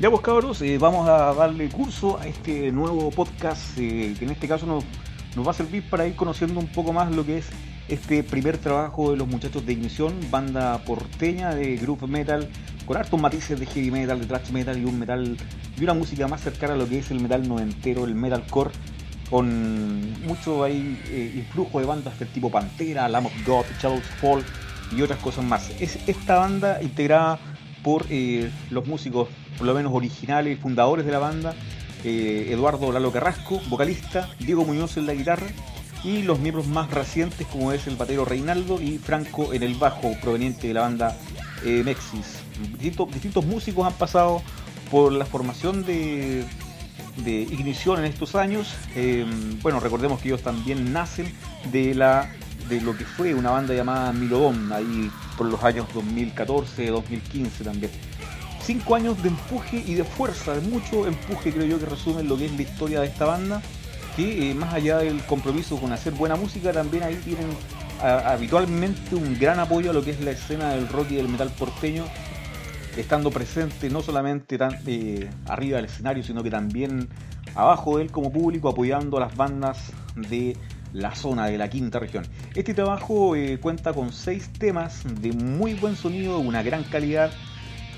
Ya pues cabros, eh, vamos a darle curso a este nuevo podcast eh, que en este caso nos, va a servir para ir conociendo un poco más lo que es este primer trabajo de los muchachos de Ignición, banda porteña de group metal, con hartos matices de heavy metal, de thrash metal y un metal y una música más cercana a lo que es el metal noventero, el metalcore, con mucho ahí eh, influjo de bandas del tipo Pantera, Lamb of God, Shadows Fall y otras cosas más. Es esta banda integrada por eh, los músicos, por lo menos originales fundadores de la banda, eh, Eduardo Lalo Carrasco, vocalista, Diego Muñoz en la guitarra y los miembros más recientes como es el batero Reinaldo y Franco en el bajo proveniente de la banda eh, Mexis. Distintos, distintos, músicos han pasado por la formación de, de Ignición en estos años. bueno, recordemos que ellos también nacen de la de lo que fue una banda llamada Milodón, ahí por los años 2014, 2015 también. Cinco años de empuje y de fuerza, de mucho empuje creo yo que resumen lo que es la historia de esta banda, que eh, más allá del compromiso con hacer buena música, también ahí tienen habitualmente un gran apoyo a lo que es la escena del rock y del metal porteño, estando presente no solamente eh, arriba del escenario, sino que también abajo de él como público, apoyando a las bandas de la zona de la quinta región. Este trabajo eh, cuenta con seis temas de muy buen sonido, una gran calidad.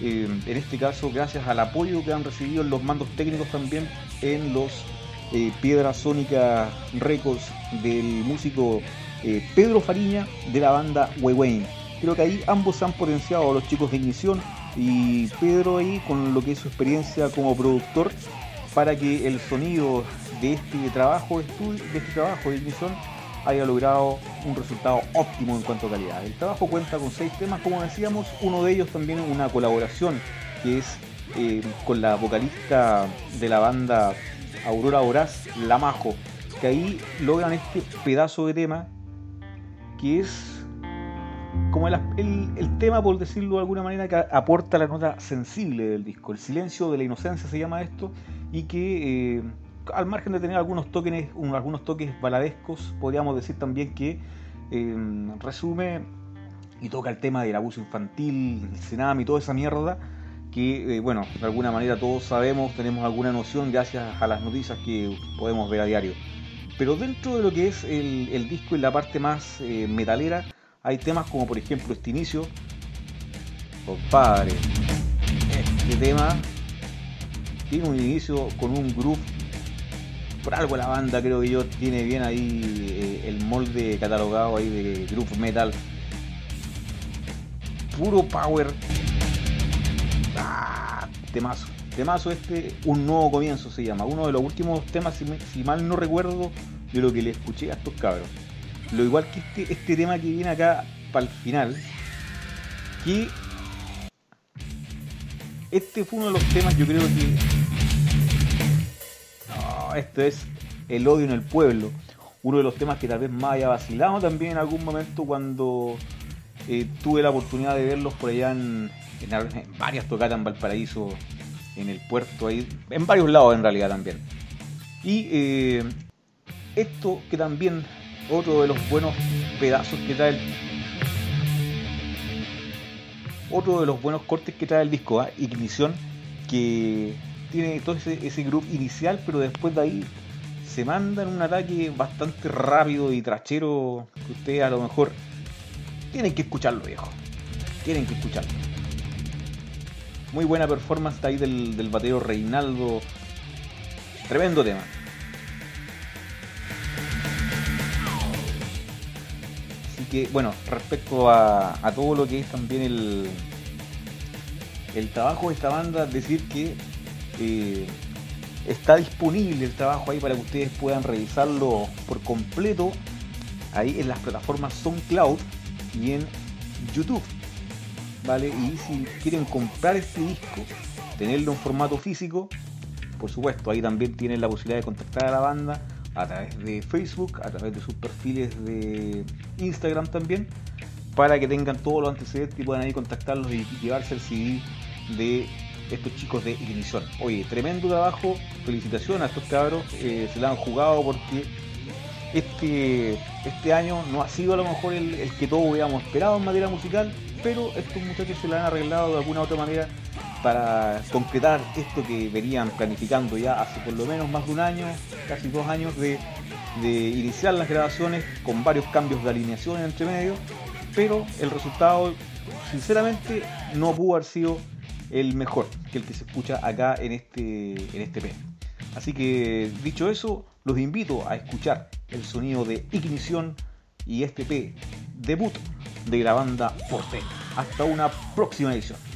Eh, en este caso, gracias al apoyo que han recibido los mandos técnicos también en los eh, Piedra Sónica Records del músico eh, Pedro Fariña de la banda Wewayne. Creo que ahí ambos han potenciado a los chicos de Ignición y Pedro ahí con lo que es su experiencia como productor para que el sonido de este trabajo de, este trabajo de ignición haya logrado un resultado óptimo en cuanto a calidad. El trabajo cuenta con seis temas, como decíamos, uno de ellos también una colaboración que es eh, con la vocalista de la banda Aurora Horaz, Lamajo, que ahí logran este pedazo de tema que es como el, el, tema, por decirlo de alguna manera, que aporta la nota sensible del disco. El silencio de la inocencia se llama esto y que eh, al margen de tener algunos toques, algunos toques baladescos, podríamos decir también que eh, resume y toca el tema del abuso infantil, el cename y toda esa mierda que, eh, bueno, de alguna manera todos sabemos, tenemos alguna noción gracias a las noticias que podemos ver a diario. Pero dentro de lo que es el, disco y la parte más metalera, hay temas como por ejemplo este inicio. Compadre, este tema tiene un inicio con un groove. Por algo la banda creo que yo tiene bien ahí eh, el molde catalogado ahí de groove metal. Puro power. Ah, temazo. Temazo este, un nuevo comienzo se llama. Uno de los últimos temas, si, mal no recuerdo, de lo que le escuché a estos cabros. Lo igual que este, este tema que viene acá para el final, que este fue uno de los temas, yo creo que. Esto es el odio en el pueblo. Uno de los temas que tal vez más haya vacilado también en algún momento cuando eh, tuve la oportunidad de verlos por allá en, varias tocatas en Valparaíso, en el puerto, ahí, en varios lados en realidad también. Y eh, esto que también otro de los buenos pedazos que trae el otro de los buenos cortes que trae el disco, ¿eh? Ignición, que tiene todo ese, ese grupo inicial, pero después de ahí se mandan un ataque bastante rápido y trachero que ustedes a lo mejor tienen que escucharlo, viejo. Tienen que escucharlo. Muy buena performance ahí del, del bateo Reinaldo. Tremendo tema. que, bueno, respecto a, todo lo que es también el, el trabajo de esta banda, decir que está disponible el trabajo ahí para que ustedes puedan revisarlo por completo ahí en las plataformas SoundCloud y en YouTube. ¿Vale? Y si quieren comprar este disco, tenerlo en formato físico, por supuesto, ahí también tienen la posibilidad de contactar a la banda a través de Facebook, a través de sus perfiles de Instagram también, para que tengan todos los antecedentes y puedan ahí contactarlos y llevarse el CD de estos chicos de Ignición. Oye, tremendo trabajo, felicitaciones a estos cabros, eh, se la han jugado porque este, este año no ha sido a lo mejor el, el que todos hubiéramos esperado en materia musical, pero estos muchachos se la han arreglado de alguna u otra manera para concretar esto que venían planificando ya hace por lo menos más de un año, casi dos años de, iniciar las grabaciones con varios cambios de alineación entre medio, pero el resultado sinceramente no pudo haber sido el mejor que el que se escucha acá en este, en este P. Así que dicho eso, los invito a escuchar el sonido de ignición y este P debut de la banda Forte. Hasta una próxima edición.